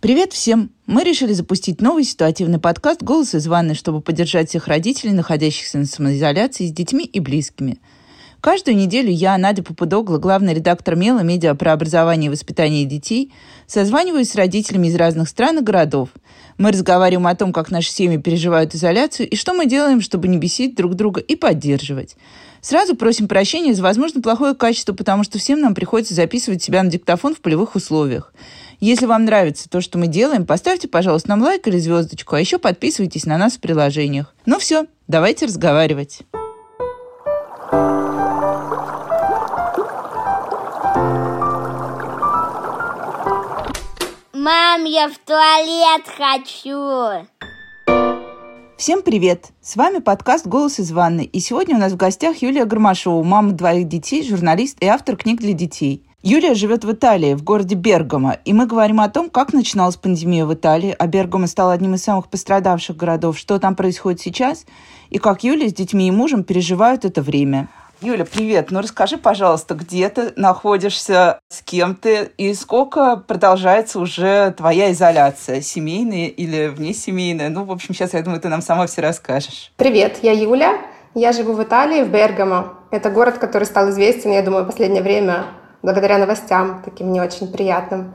Привет всем! Мы решили запустить новый ситуативный подкаст «Голос из ванны», чтобы поддержать всех родителей, находящихся на самоизоляции с детьми и близкими. Каждую неделю я, Надя Попудогла, главный редактор МЕЛа, медиа про образование и воспитание детей, созваниваюсь с родителями из разных стран и городов. Мы разговариваем о том, как наши семьи переживают изоляцию и что мы делаем, чтобы не бесить друг друга и поддерживать. Сразу просим прощения за, возможно, плохое качество, потому что всем нам приходится записывать себя на диктофон в полевых условиях. Если вам нравится то, что мы делаем, поставьте, пожалуйста, нам лайк или звездочку, а еще подписывайтесь на нас в приложениях. Ну все, давайте разговаривать. Мам, я в туалет хочу. Всем привет! С вами подкаст «Голос из ванны». И сегодня у нас в гостях Юлия Гармашова, мама двоих детей, журналист и автор книг для детей. Юлия живет в Италии, в городе Бергамо, и мы говорим о том, как начиналась пандемия в Италии, а Бергамо стал одним из самых пострадавших городов, что там происходит сейчас, и как Юлия с детьми и мужем переживают это время. Юля, привет. Ну расскажи, пожалуйста, где ты находишься, с кем ты и сколько продолжается уже твоя изоляция, семейная или внесемейная? Ну, в общем, сейчас, я думаю, ты нам сама все расскажешь. Привет, я Юля. Я живу в Италии, в Бергамо. Это город, который стал известен, я думаю, в последнее время благодаря новостям, таким не очень приятным.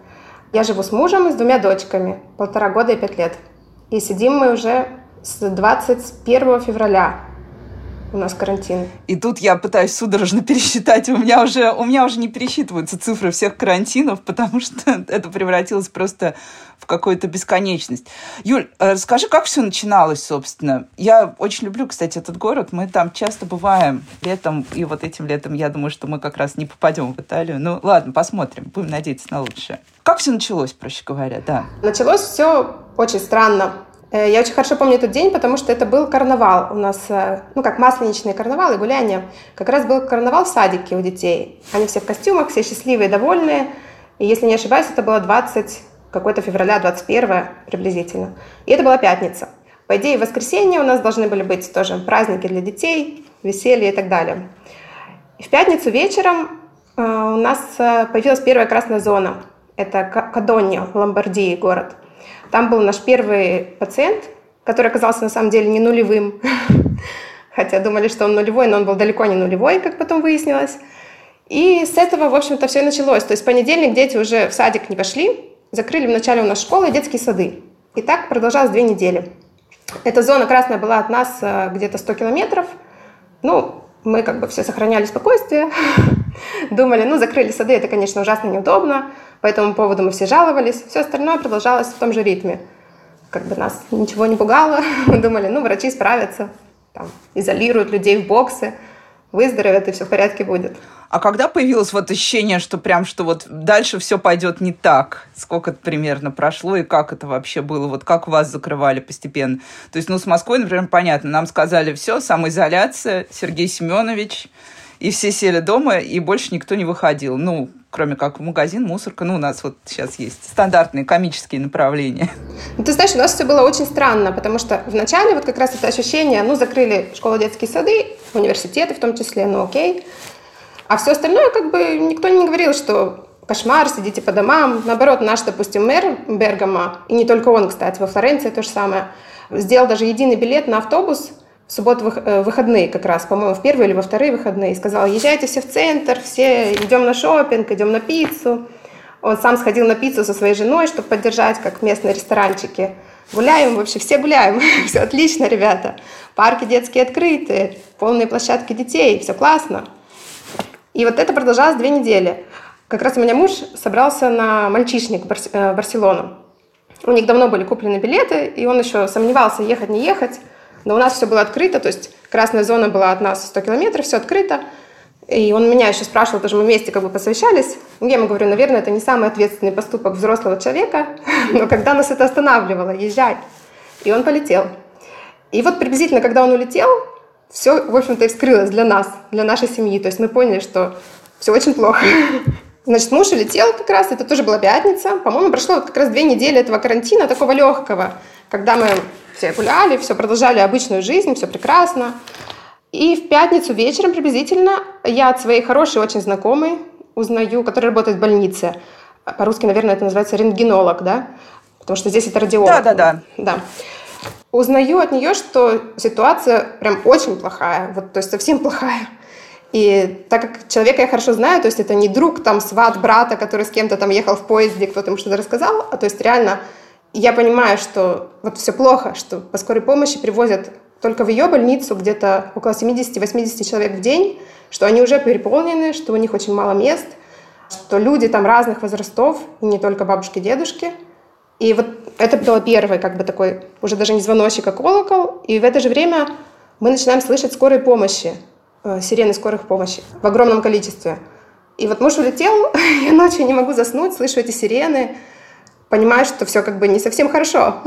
Я живу с мужем и с двумя дочками, полтора года и пять лет. И сидим мы уже с 21 февраля у нас карантин. И тут я пытаюсь судорожно пересчитать, у меня уже, у меня уже не пересчитываются цифры всех карантинов, потому что это превратилось просто в какую-то бесконечность. Юль, э, расскажи, как все начиналось, собственно? Я очень люблю, кстати, этот город. Мы там часто бываем летом, и вот этим летом я думаю, что мы как раз не попадем в Италию. Ну, ладно, посмотрим. Будем надеяться на лучшее. Как все началось, проще говоря, да? Началось все очень странно. Э, я очень хорошо помню этот день, потому что это был карнавал у нас, э, ну как масленичный карнавал и гуляние. Как раз был карнавал в садике у детей. Они все в костюмах, все счастливые, довольные. И если не ошибаюсь, это было 20 какой-то февраля, 21 приблизительно. И это была пятница. По идее, в воскресенье у нас должны были быть тоже праздники для детей, веселье и так далее. И в пятницу вечером э, у нас появилась первая красная зона. Это Кадоньо, Ломбардии город – там был наш первый пациент, который оказался на самом деле не нулевым. Хотя думали, что он нулевой, но он был далеко не нулевой, как потом выяснилось. И с этого, в общем-то, все и началось. То есть в понедельник дети уже в садик не пошли, закрыли вначале у нас школы и детские сады. И так продолжалось две недели. Эта зона красная была от нас э, где-то 100 километров. Ну, мы как бы все сохраняли спокойствие, думали, ну, закрыли сады, это, конечно, ужасно неудобно, по этому поводу мы все жаловались, все остальное продолжалось в том же ритме. Как бы нас ничего не пугало, мы думали, ну, врачи справятся, там, изолируют людей в боксы, выздоровеют, и все в порядке будет. А когда появилось вот ощущение, что прям, что вот дальше все пойдет не так? Сколько это примерно прошло и как это вообще было? Вот как вас закрывали постепенно? То есть, ну, с Москвой, например, понятно, нам сказали все, самоизоляция, Сергей Семенович, и все сели дома, и больше никто не выходил. Ну, кроме как в магазин, мусорка. Ну, у нас вот сейчас есть стандартные комические направления. Ну, ты знаешь, у нас все было очень странно, потому что вначале вот как раз это ощущение, ну, закрыли школу, детские сады, университеты в том числе, ну, окей. А все остальное, как бы, никто не говорил, что кошмар, сидите по домам. Наоборот, наш, допустим, мэр Бергама, и не только он, кстати, во Флоренции то же самое, сделал даже единый билет на автобус в субботу э, выходные как раз, по-моему, в первые или во вторые выходные, и сказал, езжайте все в центр, все идем на шопинг, идем на пиццу. Он сам сходил на пиццу со своей женой, чтобы поддержать, как местные ресторанчики. Гуляем, вообще все гуляем, все отлично, ребята. Парки детские открыты, полные площадки детей, все классно. И вот это продолжалось две недели. Как раз у меня муж собрался на мальчишник в э, Барселону. У них давно были куплены билеты, и он еще сомневался, ехать, не ехать. Но у нас все было открыто, то есть красная зона была от нас 100 километров, все открыто. И он меня еще спрашивал, тоже мы вместе как бы посовещались. Я ему говорю, наверное, это не самый ответственный поступок взрослого человека, но когда нас это останавливало, езжай. И он полетел. И вот приблизительно, когда он улетел, все, в общем-то, и вскрылось для нас, для нашей семьи. То есть мы поняли, что все очень плохо. Значит, муж улетел как раз, это тоже была пятница. По-моему, прошло как раз две недели этого карантина, такого легкого, когда мы все гуляли, все продолжали обычную жизнь, все прекрасно. И в пятницу вечером приблизительно я от своей хорошей очень знакомой узнаю, которая работает в больнице, по-русски, наверное, это называется рентгенолог, да, потому что здесь это радиолог. Да, да, да. Да. Узнаю от нее, что ситуация прям очень плохая, вот, то есть совсем плохая. И так как человека я хорошо знаю, то есть это не друг, там, сват, брата, который с кем-то там ехал в поезде, кто-то ему что-то рассказал, а то есть реально я понимаю, что вот все плохо, что по скорой помощи привозят только в ее больницу где-то около 70-80 человек в день, что они уже переполнены, что у них очень мало мест, что люди там разных возрастов, и не только бабушки, дедушки. И вот это было первый, как бы такой, уже даже не звоночек, а колокол. И в это же время мы начинаем слышать скорой помощи, э, сирены скорых помощи в огромном количестве. И вот муж улетел, я ночью не могу заснуть, слышу эти сирены, понимаю, что все как бы не совсем хорошо.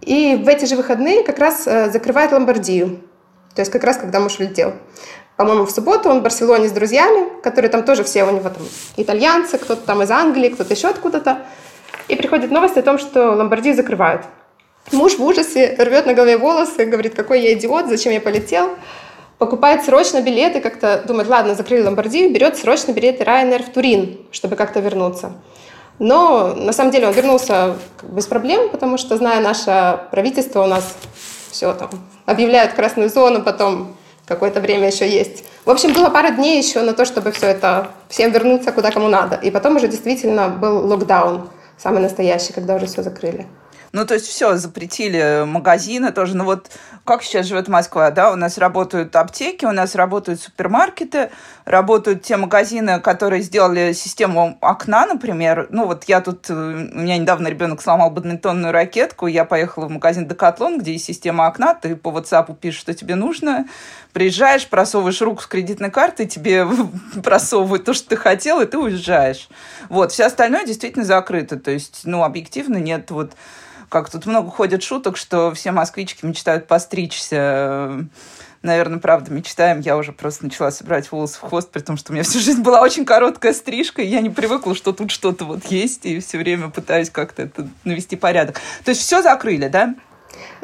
И в эти же выходные как раз э, закрывает Ломбардию. То есть как раз когда муж улетел. По-моему, в субботу он в Барселоне с друзьями, которые там тоже все у него там итальянцы, кто-то там из Англии, кто-то еще откуда-то. И приходит новость о том, что Ломбардию закрывают. Муж в ужасе рвет на голове волосы, говорит, какой я идиот, зачем я полетел. Покупает срочно билеты, как-то думает, ладно, закрыли Ломбардию, берет срочно билеты Ryanair в Турин, чтобы как-то вернуться. Но на самом деле он вернулся без проблем, потому что, зная наше правительство, у нас все там объявляют красную зону, потом какое-то время еще есть. В общем, было пара дней еще на то, чтобы все это, всем вернуться куда кому надо. И потом уже действительно был локдаун, самый настоящий, когда уже все закрыли. Ну, то есть все, запретили магазины тоже. Ну вот как сейчас живет Москва, да, у нас работают аптеки, у нас работают супермаркеты, работают те магазины, которые сделали систему окна, например. Ну вот я тут, э, у меня недавно ребенок сломал бадминтонную ракетку, я поехала в магазин Декатлон, где есть система окна, ты по WhatsApp пишешь, что тебе нужно, приезжаешь, просовываешь руку с кредитной карты, тебе просовывают то, что ты хотел, и ты уезжаешь. Вот, все остальное действительно закрыто, то есть, ну, объективно нет вот как тут много ходят шуток, что все москвички мечтают постричься. Наверное, правда, мечтаем. Я уже просто начала собирать волосы в хвост, при том, что у меня всю жизнь была очень короткая стрижка, и я не привыкла, что тут что-то вот есть, и все время пытаюсь как-то это навести порядок. То есть все закрыли, да?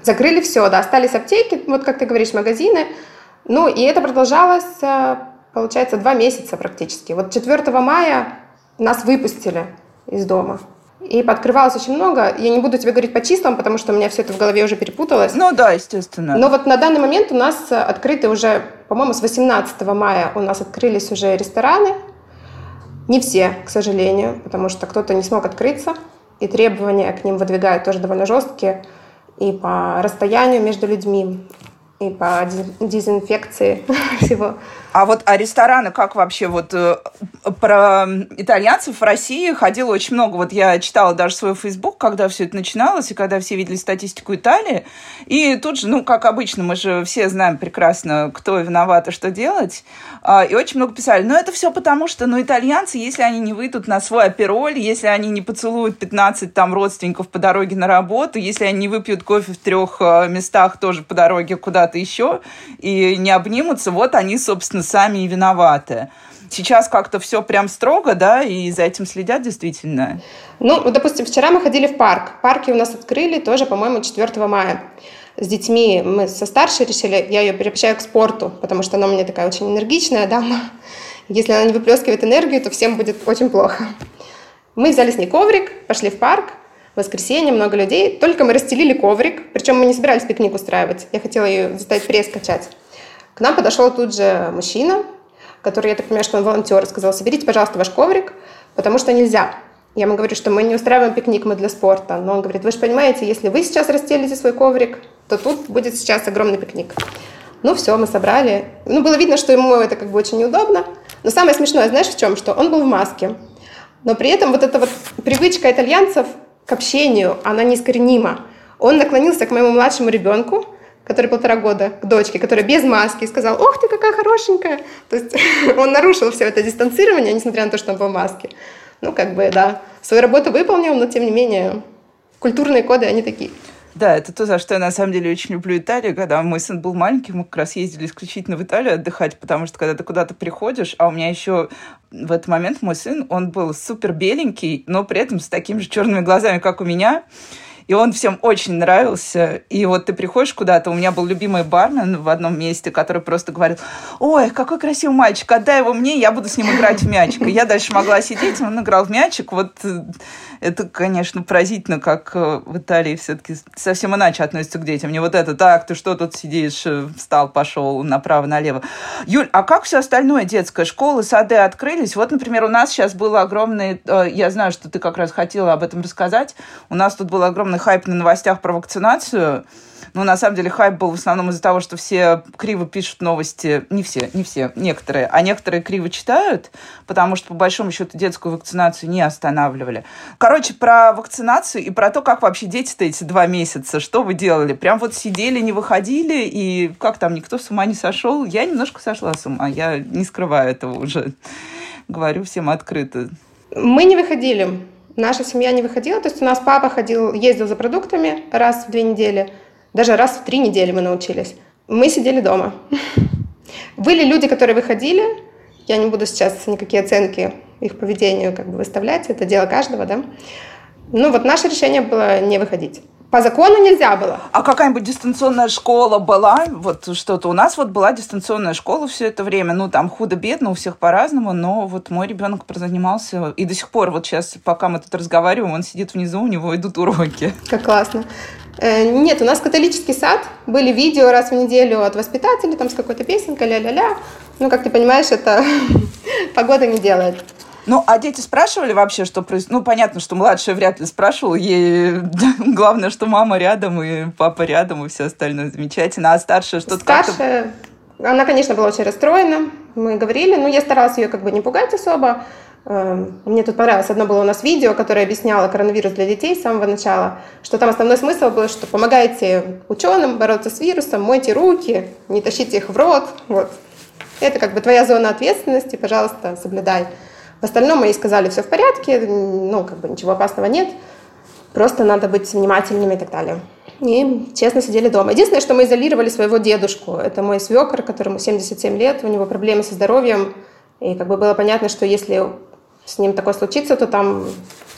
Закрыли все, да. Остались аптеки, вот как ты говоришь, магазины. Ну, и это продолжалось, э, получается, два месяца практически. Вот 4 мая нас выпустили из дома. И подкрывалось очень много. Я не буду тебе говорить по числам, потому что у меня все это в голове уже перепуталось. Ну да, естественно. Но вот на данный момент у нас открыты уже, по-моему, с 18 мая у нас открылись уже рестораны. Не все, к сожалению, потому что кто-то не смог открыться, и требования к ним выдвигают тоже довольно жесткие и по расстоянию между людьми, и по дезинфекции всего. А вот а рестораны, как вообще вот э, про итальянцев в России ходило очень много. Вот я читала даже свой Facebook, когда все это начиналось, и когда все видели статистику Италии. И тут же, ну, как обычно, мы же все знаем прекрасно, кто виноват и что делать. А, и очень много писали. Но это все потому, что, ну, итальянцы, если они не выйдут на свой апероль, если они не поцелуют 15 там родственников по дороге на работу, если они не выпьют кофе в трех э, местах тоже по дороге куда-то еще и не обнимутся, вот они, собственно, сами и виноваты. Сейчас как-то все прям строго, да, и за этим следят действительно? Ну, допустим, вчера мы ходили в парк. Парки у нас открыли тоже, по-моему, 4 мая. С детьми мы со старшей решили, я ее переобщаю к спорту, потому что она у меня такая очень энергичная дама. Если она не выплескивает энергию, то всем будет очень плохо. Мы взяли с ней коврик, пошли в парк, в воскресенье, много людей. Только мы расстелили коврик, причем мы не собирались пикник устраивать. Я хотела ее заставить пресс качать. К нам подошел тут же мужчина, который, я так понимаю, что он волонтер, сказал, соберите, пожалуйста, ваш коврик, потому что нельзя. Я ему говорю, что мы не устраиваем пикник, мы для спорта. Но он говорит, вы же понимаете, если вы сейчас расстелите свой коврик, то тут будет сейчас огромный пикник. Ну все, мы собрали. Ну, было видно, что ему это как бы очень неудобно. Но самое смешное, знаешь, в чем? Что он был в маске. Но при этом вот эта вот привычка итальянцев к общению, она неискоренима. Он наклонился к моему младшему ребенку, который полтора года, к дочке, которая без маски, сказал, ох ты, какая хорошенькая. То есть он нарушил все это дистанцирование, несмотря на то, что он был в маске. Ну, как бы, да, свою работу выполнил, но, тем не менее, культурные коды, они такие. Да, это то, за что я на самом деле очень люблю Италию. Когда мой сын был маленький, мы как раз ездили исключительно в Италию отдыхать, потому что когда ты куда-то приходишь, а у меня еще в этот момент мой сын, он был супер беленький, но при этом с такими же черными глазами, как у меня. И он всем очень нравился. И вот ты приходишь куда-то, у меня был любимый бармен в одном месте, который просто говорил, ой, какой красивый мальчик, отдай его мне, я буду с ним играть в мячик. И я дальше могла сидеть, он играл в мячик. Вот э, это, конечно, поразительно, как э, в Италии все-таки совсем иначе относятся к детям. Не вот это, так, ты что тут сидишь, э, встал, пошел направо-налево. Юль, а как все остальное детское? Школы, сады открылись? Вот, например, у нас сейчас было огромное, я знаю, что ты как раз хотела об этом рассказать, у нас тут был огромный хайп на новостях про вакцинацию, ну, на самом деле, хайп был в основном из-за того, что все криво пишут новости. Не все, не все, некоторые. А некоторые криво читают, потому что, по большому счету, детскую вакцинацию не останавливали. Короче, про вакцинацию и про то, как вообще дети-то эти два месяца, что вы делали? Прям вот сидели, не выходили, и как там, никто с ума не сошел? Я немножко сошла с ума, я не скрываю этого уже. Говорю всем открыто. Мы не выходили. Наша семья не выходила. То есть у нас папа ходил, ездил за продуктами раз в две недели – даже раз в три недели мы научились. Мы сидели дома. Были люди, которые выходили. Я не буду сейчас никакие оценки их поведению как бы выставлять. Это дело каждого, да. Ну вот наше решение было не выходить. По закону нельзя было. А какая-нибудь дистанционная школа была? Вот что-то. У нас вот была дистанционная школа все это время. Ну, там худо-бедно, у всех по-разному, но вот мой ребенок прозанимался. И до сих пор, вот сейчас, пока мы тут разговариваем, он сидит внизу, у него идут уроки. Как классно. Э, нет, у нас католический сад, были видео раз в неделю от воспитателей, там с какой-то песенкой, ля-ля-ля. Ну, как ты понимаешь, это погода не делает. Ну, а дети спрашивали вообще, что происходит? Ну, понятно, что младшая вряд ли спрашивала. Ей главное, что мама рядом и папа рядом, и все остальное замечательно. А старшая что-то Старшая, она, конечно, была очень расстроена. Мы говорили, но я старалась ее как бы не пугать особо. Эм, мне тут понравилось, одно было у нас видео, которое объясняло коронавирус для детей с самого начала, что там основной смысл был, что помогайте ученым бороться с вирусом, мойте руки, не тащите их в рот. Вот. Это как бы твоя зона ответственности, пожалуйста, соблюдай. В остальном мы ей сказали, все в порядке, ну, как бы ничего опасного нет, просто надо быть внимательными и так далее. И честно сидели дома. Единственное, что мы изолировали своего дедушку. Это мой свекр, которому 77 лет, у него проблемы со здоровьем. И как бы было понятно, что если с ним такое случится, то там,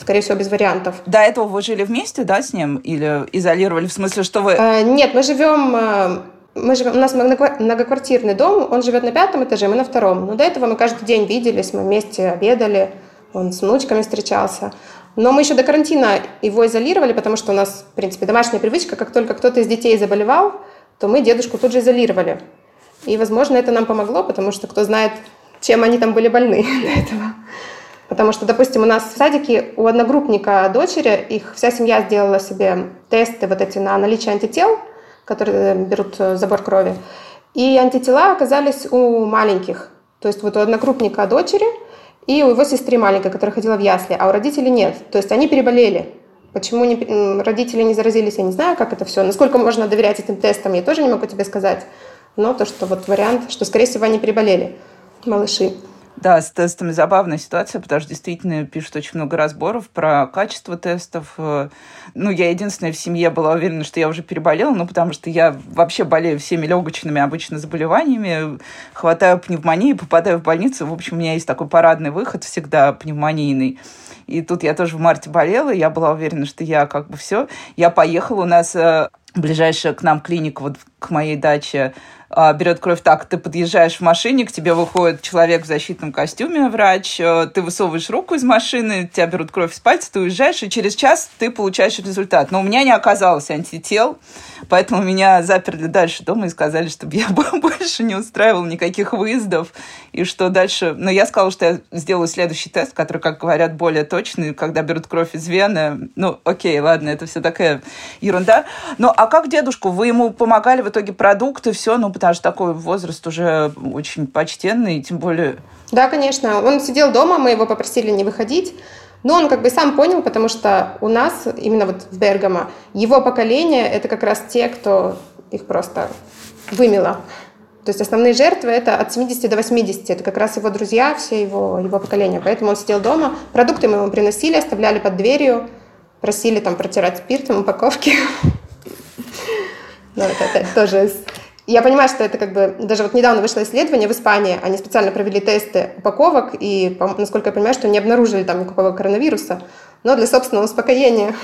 скорее всего, без вариантов. До этого вы жили вместе, да, с ним? Или изолировали, в смысле, что вы... Э, нет, мы живем... Мы живем, у нас многоквартирный дом, он живет на пятом этаже, мы на втором. Но до этого мы каждый день виделись, мы вместе обедали, он с внучками встречался. Но мы еще до карантина его изолировали, потому что у нас, в принципе, домашняя привычка, как только кто-то из детей заболевал, то мы дедушку тут же изолировали. И, возможно, это нам помогло, потому что кто знает, чем они там были больны до этого. Потому что, допустим, у нас в садике у одногруппника дочери, их вся семья сделала себе тесты вот эти на наличие антител, которые берут э, забор крови. И антитела оказались у маленьких. То есть вот у одногруппника дочери и у его сестры маленькой, которая ходила в ясли, а у родителей нет. То есть они переболели. Почему не, родители не заразились, я не знаю, как это все. Насколько можно доверять этим тестам, я тоже не могу тебе сказать. Но то, что вот вариант, что, скорее всего, они переболели, малыши. Да, с тестами забавная ситуация, потому что действительно пишут очень много разборов про качество тестов. Ну, я единственная в семье была уверена, что я уже переболела, ну, потому что я вообще болею всеми легочными обычно заболеваниями, хватаю пневмонии, попадаю в больницу. В общем, у меня есть такой парадный выход всегда пневмонийный. И тут я тоже в марте болела, я была уверена, что я как бы все. Я поехала, у нас э, ближайшая к нам клиника, вот к моей даче, берет кровь так, ты подъезжаешь в машине, к тебе выходит человек в защитном костюме, врач, э, ты высовываешь руку из машины, тебя берут кровь с пальца, ты уезжаешь, и через час ты получаешь результат. Но у меня не оказалось антител, поэтому меня заперли дальше дома и сказали, чтобы я больше не устраивал никаких выездов, и что дальше... Но я сказала, что я сделаю следующий тест, который, как говорят, более точный, когда берут кровь из вены. Ну, окей, ладно, это все такая ерунда. Ну, а как дедушку? Вы ему помогали в итоге продукты, все, ну, потому что такой возраст уже очень почтенный, тем более... Да, конечно. Он сидел дома, мы его попросили не выходить. Но он как бы сам понял, потому что у нас, именно вот в Бергамо, его поколение — это как раз те, кто их просто вымело. То есть основные жертвы это от 70 до 80. Это как раз его друзья, все его, его поколение. Поэтому он сидел дома. Продукты мы ему приносили, оставляли под дверью, просили там протирать спиртом упаковки. Ну, это тоже я понимаю, что это как бы... Даже вот недавно вышло исследование в Испании, они специально провели тесты упаковок, и, насколько я понимаю, что не обнаружили там никакого коронавируса, но для собственного успокоения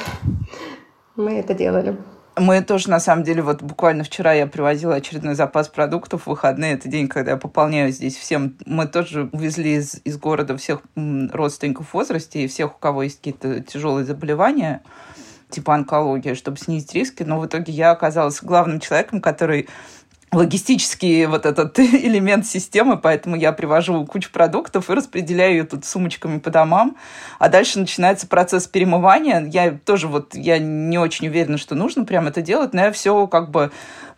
мы это делали. Мы тоже, на самом деле, вот буквально вчера я привозила очередной запас продуктов в выходные. Это день, когда я пополняю здесь всем. Мы тоже увезли из, из города всех родственников в возрасте и всех, у кого есть какие-то тяжелые заболевания, типа онкология, чтобы снизить риски. Но в итоге я оказалась главным человеком, который логистический вот этот элемент системы, поэтому я привожу кучу продуктов и распределяю ее тут сумочками по домам. А дальше начинается процесс перемывания. Я тоже вот, я не очень уверена, что нужно прям это делать, но я все как бы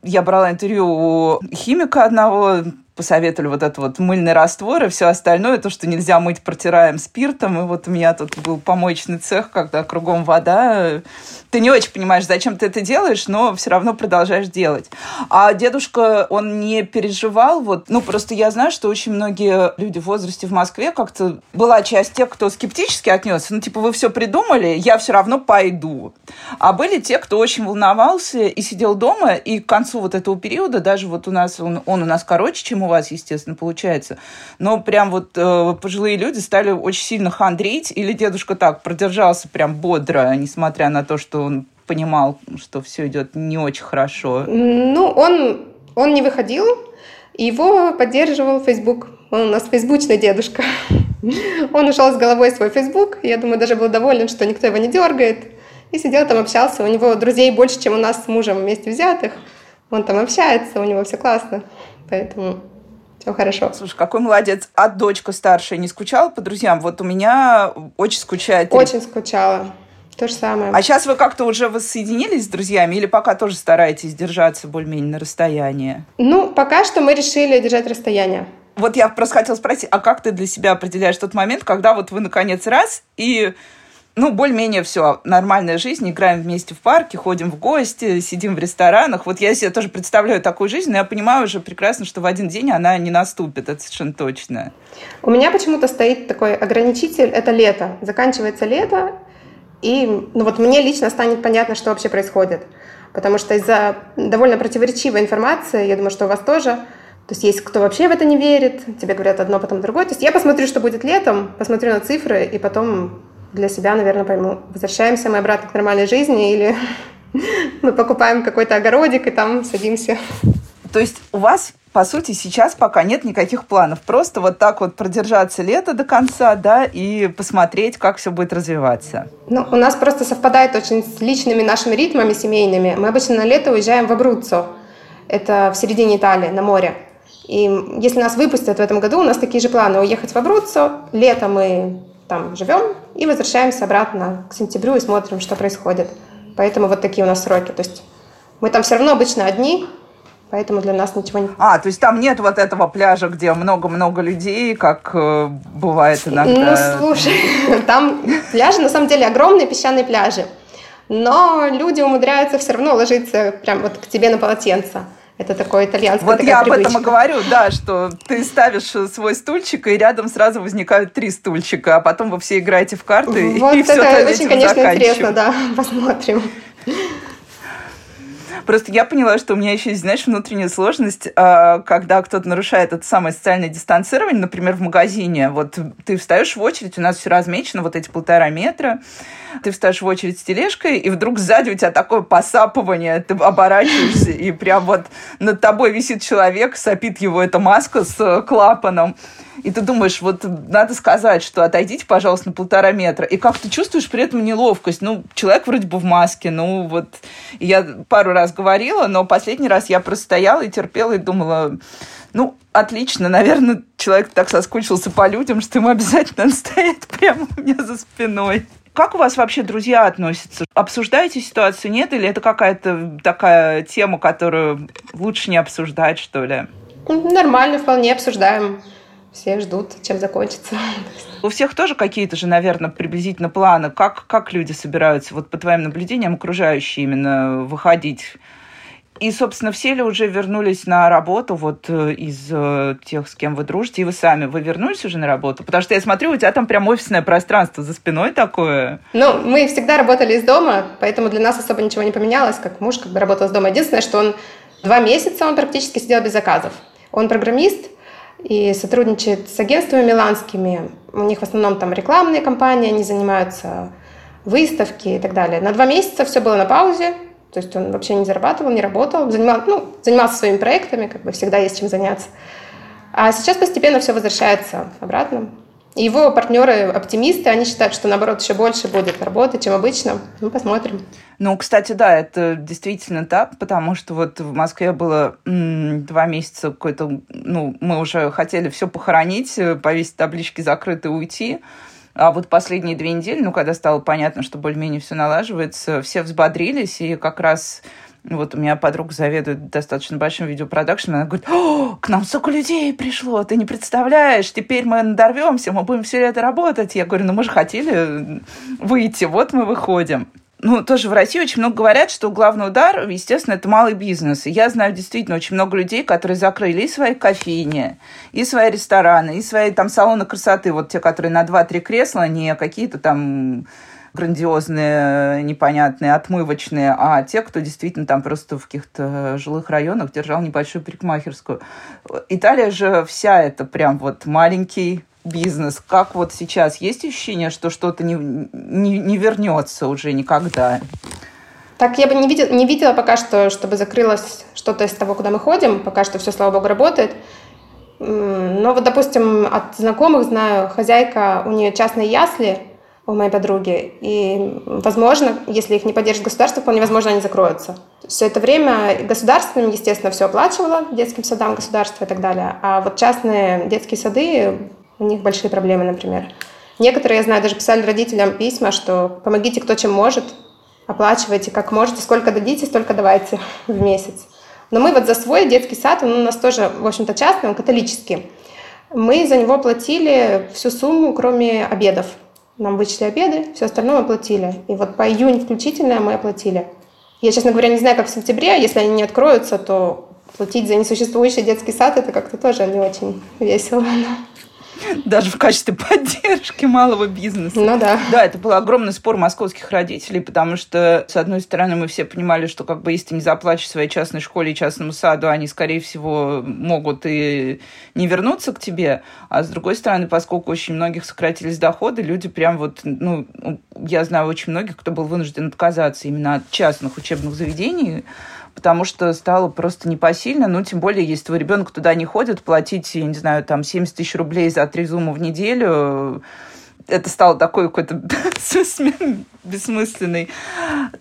я брала интервью у химика одного, посоветовали вот этот вот мыльный раствор и все остальное, то, что нельзя мыть, протираем спиртом. И вот у меня тут был помоечный цех, когда кругом вода. Ты не очень понимаешь, зачем ты это делаешь, но все равно продолжаешь делать. А дедушка, он не переживал, вот, ну, просто я знаю, что очень многие люди в возрасте в Москве как-то была часть тех, кто скептически отнесся, ну, типа, вы все придумали, я все равно пойду. А были те, кто очень волновался и сидел дома, и к концу вот этого периода, даже вот у нас, он, он у нас короче, чем у вас, естественно, получается. Но прям вот э, пожилые люди стали очень сильно хандрить, или дедушка так продержался прям бодро, несмотря на то, что он понимал, что все идет не очень хорошо? Ну, он, он не выходил, его поддерживал Facebook. Он у нас фейсбучный дедушка. Он ушел с головой свой Facebook. Я думаю, даже был доволен, что никто его не дергает. И сидел там, общался. У него друзей больше, чем у нас с мужем вместе взятых. Он там общается, у него все классно. Поэтому все хорошо. Слушай, какой молодец. А дочка старшая не скучала по друзьям? Вот у меня очень скучает. Очень скучала. То же самое. А сейчас вы как-то уже воссоединились с друзьями или пока тоже стараетесь держаться более-менее на расстоянии? Ну, пока что мы решили держать расстояние. Вот я просто хотела спросить, а как ты для себя определяешь тот момент, когда вот вы наконец раз и ну, более-менее все, нормальная жизнь, играем вместе в парке, ходим в гости, сидим в ресторанах. Вот я себе тоже представляю такую жизнь, но я понимаю уже прекрасно, что в один день она не наступит, это совершенно точно. У меня почему-то стоит такой ограничитель, это лето. Заканчивается лето, и ну вот мне лично станет понятно, что вообще происходит. Потому что из-за довольно противоречивой информации, я думаю, что у вас тоже, то есть есть кто вообще в это не верит, тебе говорят одно, потом другое. То есть я посмотрю, что будет летом, посмотрю на цифры, и потом для себя, наверное, пойму, возвращаемся мы обратно к нормальной жизни или мы покупаем какой-то огородик и там садимся. То есть у вас, по сути, сейчас пока нет никаких планов. Просто вот так вот продержаться лето до конца, да, и посмотреть, как все будет развиваться. Ну, у нас просто совпадает очень с личными нашими ритмами семейными. Мы обычно на лето уезжаем в Абруццо. Это в середине Италии, на море. И если нас выпустят в этом году, у нас такие же планы уехать в Абруццо. Лето мы там живем и возвращаемся обратно к сентябрю и смотрим, что происходит. Поэтому вот такие у нас сроки. То есть мы там все равно обычно одни, поэтому для нас ничего не... А, то есть там нет вот этого пляжа, где много-много людей, как э, бывает иногда? Ну, слушай, там пляжи, на самом деле, огромные песчаные пляжи. Но люди умудряются все равно ложиться прям вот к тебе на полотенце. Это такой итальянский Вот я привычка. об этом и говорю, да, что ты ставишь свой стульчик, и рядом сразу возникают три стульчика, а потом вы все играете в карты, вот и это все очень, конечно, интересно, да, посмотрим. Просто я поняла, что у меня еще есть, знаешь, внутренняя сложность, а, когда кто-то нарушает это самое социальное дистанцирование, например, в магазине. Вот ты встаешь в очередь, у нас все размечено, вот эти полтора метра, ты встаешь в очередь с тележкой, и вдруг сзади у тебя такое посапывание, ты оборачиваешься, и прям вот над тобой висит человек, сопит его эта маска с клапаном, и ты думаешь, вот надо сказать, что отойдите, пожалуйста, на полтора метра. И как ты чувствуешь при этом неловкость? Ну, человек вроде бы в маске, ну вот. И я пару раз говорила, но последний раз я просто стояла и терпела и думала, ну, отлично, наверное, человек так соскучился по людям, что ему обязательно надо стоять прямо у меня за спиной. Как у вас вообще друзья относятся? Обсуждаете ситуацию, нет? Или это какая-то такая тема, которую лучше не обсуждать, что ли? Нормально, вполне обсуждаем все ждут, чем закончится. У всех тоже какие-то же, наверное, приблизительно планы. Как, как люди собираются, вот по твоим наблюдениям, окружающие именно выходить? И, собственно, все ли уже вернулись на работу вот э, из э, тех, с кем вы дружите, и вы сами, вы вернулись уже на работу? Потому что я смотрю, у тебя там прям офисное пространство за спиной такое. Ну, мы всегда работали из дома, поэтому для нас особо ничего не поменялось, как муж как бы работал из дома. Единственное, что он два месяца он практически сидел без заказов. Он программист, и сотрудничает с агентствами миланскими. У них в основном там рекламные кампании, они занимаются выставки и так далее. На два месяца все было на паузе, то есть он вообще не зарабатывал, не работал, занимал, ну, занимался своими проектами, как бы всегда есть чем заняться. А сейчас постепенно все возвращается обратно. И его партнеры оптимисты, они считают, что наоборот еще больше будет работы, чем обычно. Ну, посмотрим. Ну, кстати, да, это действительно так, потому что вот в Москве было м, два месяца какой-то, ну, мы уже хотели все похоронить, повесить таблички закрыты, уйти. А вот последние две недели, ну, когда стало понятно, что более-менее все налаживается, все взбодрились, и как раз вот у меня подруга заведует достаточно большим видеопродакшеном, она говорит, О, к нам столько людей пришло, ты не представляешь, теперь мы надорвемся, мы будем все лето работать. Я говорю, ну мы же хотели выйти, вот мы выходим ну, тоже в России очень много говорят, что главный удар, естественно, это малый бизнес. И я знаю действительно очень много людей, которые закрыли и свои кофейни, и свои рестораны, и свои там салоны красоты. Вот те, которые на 2-3 кресла, не какие-то там грандиозные, непонятные, отмывочные, а те, кто действительно там просто в каких-то жилых районах держал небольшую парикмахерскую. Италия же вся это прям вот маленький бизнес, как вот сейчас есть ощущение, что что-то не, не, не вернется уже никогда? Так я бы не видела, не видела пока что, чтобы закрылось что-то из того, куда мы ходим. Пока что все, слава богу, работает. Но вот, допустим, от знакомых знаю, хозяйка, у нее частные ясли у моей подруги. И, возможно, если их не поддержит государство, вполне возможно, они закроются. Все это время государственным, естественно, все оплачивало, детским садам государство и так далее. А вот частные детские сады у них большие проблемы, например. Некоторые, я знаю, даже писали родителям письма, что помогите кто чем может, оплачивайте как можете, сколько дадите, столько давайте в месяц. Но мы вот за свой детский сад, он у нас тоже, в общем-то, частный, он католический. Мы за него платили всю сумму, кроме обедов. Нам вычли обеды, все остальное мы платили. И вот по июнь включительно мы оплатили. Я, честно говоря, не знаю, как в сентябре. Если они не откроются, то платить за несуществующий детский сад, это как-то тоже не очень весело. Даже в качестве поддержки малого бизнеса. Ну да. Да, это был огромный спор московских родителей, потому что, с одной стороны, мы все понимали, что как бы если ты не заплатишь своей частной школе и частному саду, они, скорее всего, могут и не вернуться к тебе. А с другой стороны, поскольку очень многих сократились доходы, люди прям вот, ну, я знаю очень многих, кто был вынужден отказаться именно от частных учебных заведений, потому что стало просто непосильно. Ну, тем более, если твой ребенок туда не ходит, платить, я не знаю, там 70 тысяч рублей за три зума в неделю, это стало такой какой-то бессмысленной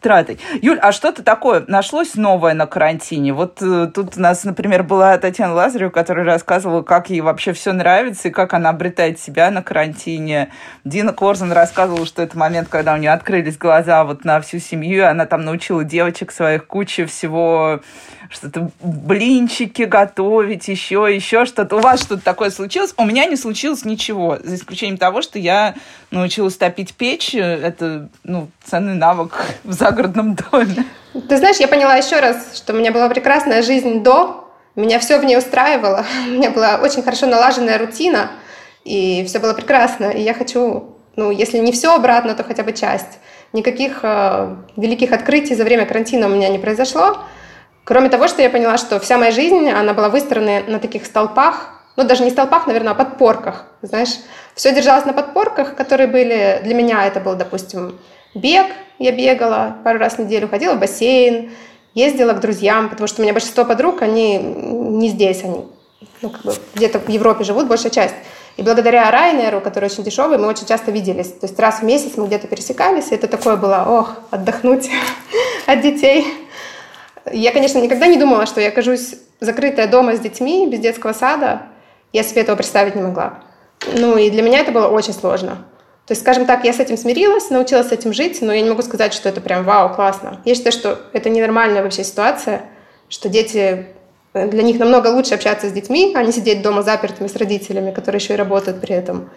тратой. Юль, а что-то такое нашлось новое на карантине? Вот э, тут у нас, например, была Татьяна Лазарева, которая рассказывала, как ей вообще все нравится и как она обретает себя на карантине. Дина Корзан рассказывала, что это момент, когда у нее открылись глаза вот на всю семью, она там научила девочек своих куче всего что-то блинчики готовить, еще, еще что-то. У вас что-то такое случилось? У меня не случилось ничего, за исключением того, что я научилась топить печь. Это, ну, ценный навык в загородном доме. Ты знаешь, я поняла еще раз, что у меня была прекрасная жизнь до, меня все в ней устраивало, у меня была очень хорошо налаженная рутина, и все было прекрасно. И я хочу, ну, если не все обратно, то хотя бы часть. Никаких э, великих открытий за время карантина у меня не произошло. Кроме того, что я поняла, что вся моя жизнь, она была выстроена на таких столпах, ну даже не столпах, наверное, а подпорках, знаешь. Все держалось на подпорках, которые были, для меня это был, допустим, бег, я бегала пару раз в неделю, ходила в бассейн, ездила к друзьям, потому что у меня большинство подруг, они не здесь, они ну, как бы где-то в Европе живут, большая часть. И благодаря Райнеру, который очень дешевый, мы очень часто виделись. То есть раз в месяц мы где-то пересекались, и это такое было, ох, отдохнуть от детей. Я, конечно, никогда не думала, что я окажусь закрытая дома с детьми, без детского сада. Я себе этого представить не могла. Ну и для меня это было очень сложно. То есть, скажем так, я с этим смирилась, научилась с этим жить, но я не могу сказать, что это прям вау, классно. Я считаю, что это ненормальная вообще ситуация, что дети для них намного лучше общаться с детьми, а не сидеть дома запертыми с родителями, которые еще и работают при этом.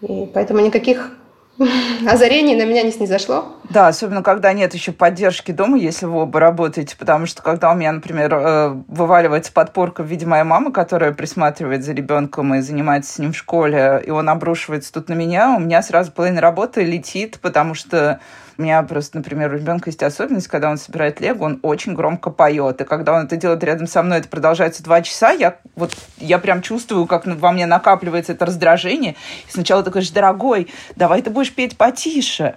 И поэтому никаких озарений на меня не снизошло. Да, особенно когда нет еще поддержки дома, если вы оба работаете, потому что когда у меня, например, э, вываливается подпорка в виде моей мамы, которая присматривает за ребенком и занимается с ним в школе, и он обрушивается тут на меня, у меня сразу половина работы летит, потому что у меня просто, например, у ребенка есть особенность, когда он собирает лего, он очень громко поет. И когда он это делает рядом со мной, это продолжается два часа, я вот я прям чувствую, как во мне накапливается это раздражение. И сначала ты говоришь, дорогой, давай ты будешь петь потише.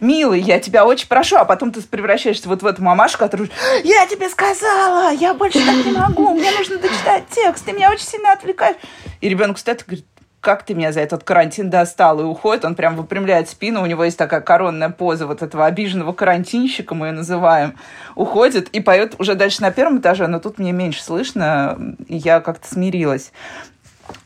Милый, я тебя очень прошу, а потом ты превращаешься вот в эту мамашу, которая я тебе сказала, я больше так не могу, мне нужно дочитать текст, ты меня очень сильно отвлекаешь. И ребенок стоит и говорит, как ты меня за этот карантин достал, и уходит, он прям выпрямляет спину, у него есть такая коронная поза вот этого обиженного карантинщика, мы ее называем, уходит и поет уже дальше на первом этаже, но тут мне меньше слышно, и я как-то смирилась.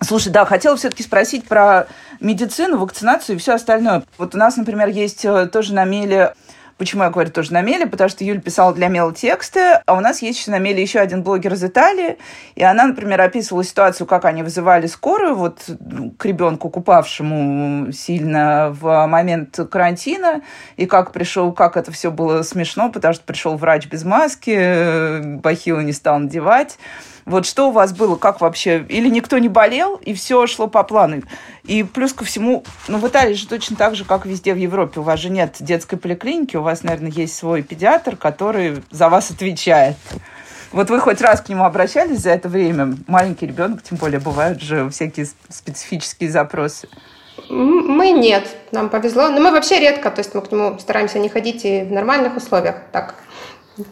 Слушай, да, хотела все-таки спросить про медицину, вакцинацию и все остальное. Вот у нас, например, есть э, тоже на Меле Почему я говорю тоже на Меле? Потому что Юля писала для Мела тексты, а у нас есть еще на Меле еще один блогер из Италии, и она, например, описывала ситуацию, как они вызывали скорую вот ну, к ребенку, купавшему сильно в момент карантина, и как пришел, как это все было смешно, потому что пришел врач без маски, э, бахилы не стал надевать. Вот что у вас было, как вообще? Или никто не болел, и все шло по плану? И плюс ко всему, ну, в Италии же точно так же, как везде в Европе. У вас же нет детской поликлиники, у вас, наверное, есть свой педиатр, который за вас отвечает. Вот вы хоть раз к нему обращались за это время? Маленький ребенок, тем более, бывают же всякие специфические запросы. Мы нет, нам повезло. Но мы вообще редко, то есть мы к нему стараемся не ходить и в нормальных условиях. Так,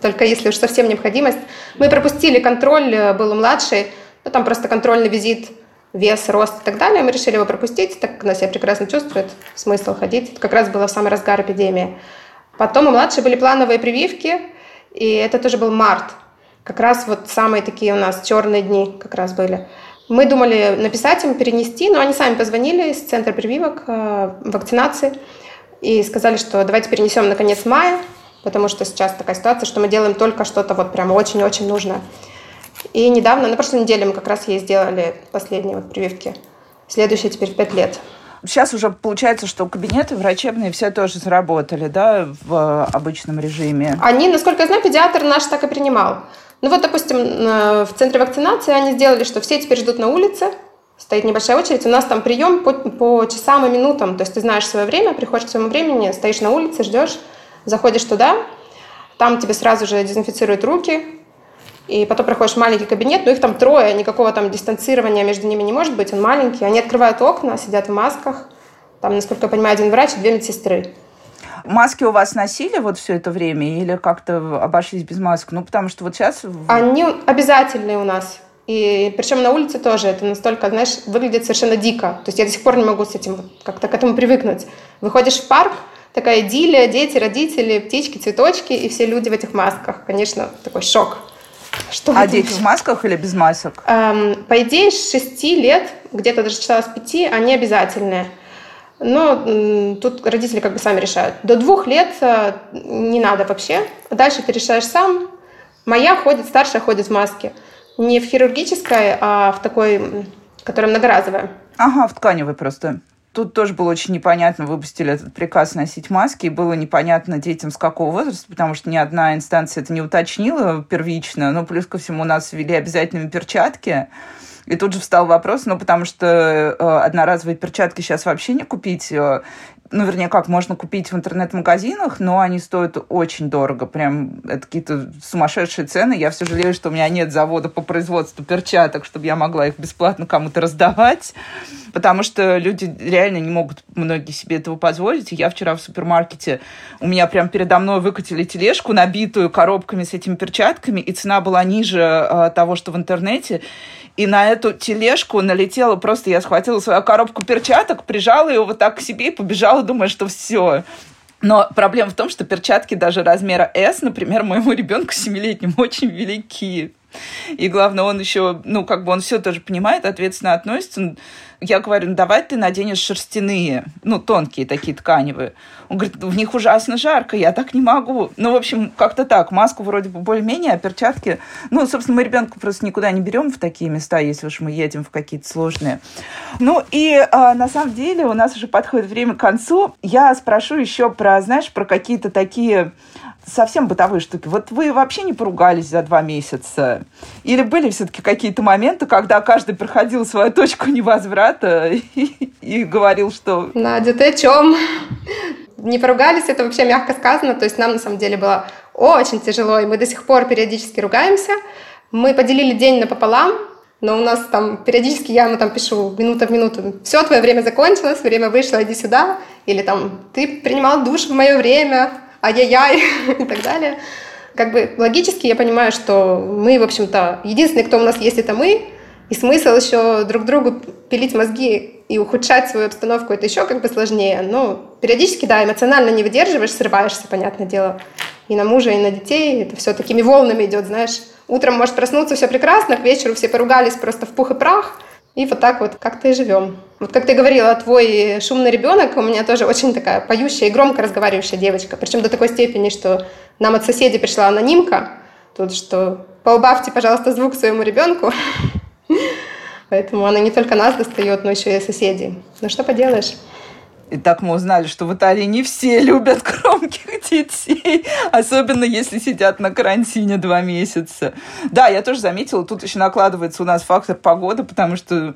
только если уж совсем необходимость. Мы пропустили контроль, э, был у младший, ну, там просто контрольный визит, вес, рост и так далее. Мы решили его пропустить, так как она себя прекрасно чувствует, смысл ходить. Это как раз было в самый разгар эпидемии. Потом у младшей были плановые прививки, и это тоже был март. Как раз вот самые такие у нас черные дни как раз были. Мы думали написать им, перенести, но они сами позвонили из центра прививок, э, вакцинации, и сказали, что давайте перенесем на конец мая, потому что сейчас такая ситуация, что мы делаем только что-то вот прям очень-очень нужное. И недавно, на прошлой неделе мы как раз ей сделали последние вот прививки. Следующие теперь в пять лет. Сейчас уже получается, что кабинеты врачебные все тоже заработали, да, в обычном режиме? Они, насколько я знаю, педиатр наш так и принимал. Ну вот, допустим, в центре вакцинации они сделали, что все теперь ждут на улице, стоит небольшая очередь. У нас там прием по, по часам и минутам. То есть ты знаешь свое время, приходишь к своему времени, стоишь на улице, ждешь, Заходишь туда, там тебе сразу же дезинфицируют руки, и потом проходишь в маленький кабинет, но их там трое, никакого там дистанцирования между ними не может быть, он маленький. Они открывают окна, сидят в масках. Там, насколько я понимаю, один врач и две медсестры. Маски у вас носили вот все это время или как-то обошлись без масок? Ну, потому что вот сейчас... Они обязательные у нас. И причем на улице тоже это настолько, знаешь, выглядит совершенно дико. То есть я до сих пор не могу с этим как-то к этому привыкнуть. Выходишь в парк, такая идиллия, дети, родители, птички, цветочки, и все люди в этих масках. Конечно, такой шок. Что а дети в масках или без масок? Эм, по идее, с 6 лет, где-то даже читала с 5, они обязательные. Но тут родители как бы сами решают. До двух лет э, не надо вообще. Дальше ты решаешь сам. Моя ходит, старшая ходит в маске. Не в хирургической, а в такой, которая многоразовая. Ага, в тканевой просто. Тут тоже было очень непонятно, выпустили этот приказ носить маски, и было непонятно детям с какого возраста, потому что ни одна инстанция это не уточнила первично, но плюс ко всему у нас ввели обязательными перчатки, и тут же встал вопрос, ну, потому что э, одноразовые перчатки сейчас вообще не купить, э, ну, вернее, как, можно купить в интернет-магазинах, но они стоят очень дорого. Прям это какие-то сумасшедшие цены. Я все жалею, что у меня нет завода по производству перчаток, чтобы я могла их бесплатно кому-то раздавать. Потому что люди реально не могут многие себе этого позволить. И я вчера в супермаркете, у меня прям передо мной выкатили тележку, набитую коробками с этими перчатками, и цена была ниже э, того, что в интернете. И на эту тележку налетела просто, я схватила свою коробку перчаток, прижала ее вот так к себе и побежала, думая, что все. Но проблема в том, что перчатки даже размера S, например, моему ребенку семилетнему очень велики. И главное, он еще, ну, как бы он все тоже понимает, ответственно относится. Я говорю, ну, давай ты наденешь шерстяные, ну, тонкие такие тканевые. Он говорит, в них ужасно жарко, я так не могу. Ну, в общем, как-то так. Маску вроде бы более-менее, а перчатки... Ну, собственно, мы ребенка просто никуда не берем в такие места, если уж мы едем в какие-то сложные. Ну, и а, на самом деле у нас уже подходит время к концу. Я спрошу еще про, знаешь, про какие-то такие совсем бытовые штуки. Вот вы вообще не поругались за два месяца? Или были все-таки какие-то моменты, когда каждый проходил свою точку невозврата и, говорил, что... Надя, ты о чем? Не поругались, это вообще мягко сказано. То есть нам на самом деле было очень тяжело, и мы до сих пор периодически ругаемся. Мы поделили день напополам, но у нас там периодически я ему там пишу минута в минуту, все, твое время закончилось, время вышло, иди сюда. или там «ты принимал душ в мое время», ай-яй-яй и так далее. Как бы логически я понимаю, что мы, в общем-то, единственный, кто у нас есть, это мы, и смысл еще друг другу пилить мозги и ухудшать свою обстановку, это еще как бы сложнее. Но периодически, да, эмоционально не выдерживаешь, срываешься, понятное дело. И на мужа, и на детей это все такими волнами идет, знаешь. Утром может проснуться, все прекрасно, к вечеру все поругались просто в пух и прах. И вот так вот как-то и живем. Вот как ты говорила, твой шумный ребенок у меня тоже очень такая поющая и громко разговаривающая девочка. Причем до такой степени, что нам от соседей пришла анонимка, тут что поубавьте, пожалуйста, звук своему ребенку. Поэтому она не только нас достает, но еще и соседей. Ну что поделаешь? И так мы узнали, что в Италии не все любят громких детей, особенно если сидят на карантине два месяца. Да, я тоже заметила, тут еще накладывается у нас фактор погоды, потому что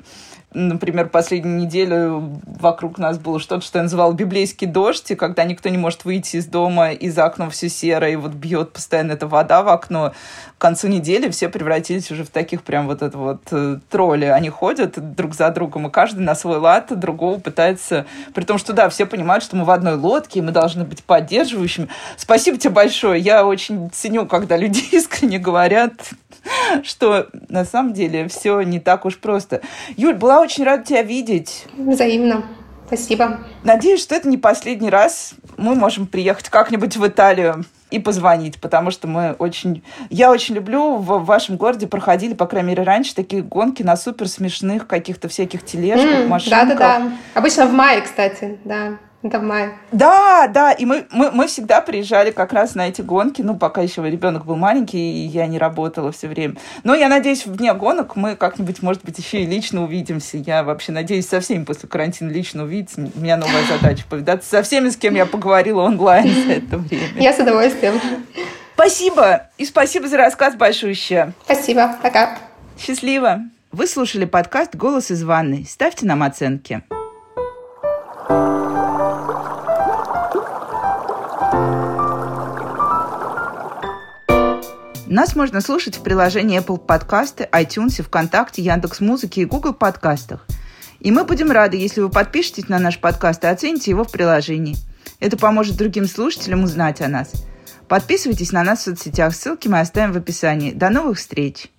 например, последнюю неделю вокруг нас было что-то, что я называла библейский дождь, и когда никто не может выйти из дома, и за окном все серое, и вот бьет постоянно эта вода в окно. К концу недели все превратились уже в таких прям вот это вот э, тролли. Они ходят друг за другом, и каждый на свой лад другого пытается... При том, что да, все понимают, что мы в одной лодке, и мы должны быть поддерживающими. Спасибо тебе большое. Я очень ценю, когда люди искренне говорят, что на самом деле все не так уж просто. Юль, была очень рада тебя видеть. Взаимно. Спасибо. Надеюсь, что это не последний раз. Мы можем приехать как-нибудь в Италию и позвонить, потому что мы очень... Я очень люблю, в вашем городе проходили, по крайней мере, раньше такие гонки на супер смешных каких-то всяких тележках, mm, машинках. Да-да-да. Обычно в мае, кстати, да. Мае. Да, да, и мы, мы, мы всегда приезжали как раз на эти гонки, ну, пока еще ребенок был маленький, и я не работала все время. Но я надеюсь, в дне гонок мы как-нибудь, может быть, еще и лично увидимся. Я вообще надеюсь со всеми после карантина лично увидеться. У меня новая задача повидаться со всеми, с кем я поговорила онлайн за это время. Я с удовольствием. Спасибо. И спасибо за рассказ большущее. Спасибо. Пока. Счастливо. Вы слушали подкаст «Голос из ванной». Ставьте нам оценки. Нас можно слушать в приложении Apple Podcasts, iTunes, ВКонтакте, Яндекс.Музыке и Google подкастах. И мы будем рады, если вы подпишетесь на наш подкаст и оцените его в приложении. Это поможет другим слушателям узнать о нас. Подписывайтесь на нас в соцсетях, ссылки мы оставим в описании. До новых встреч!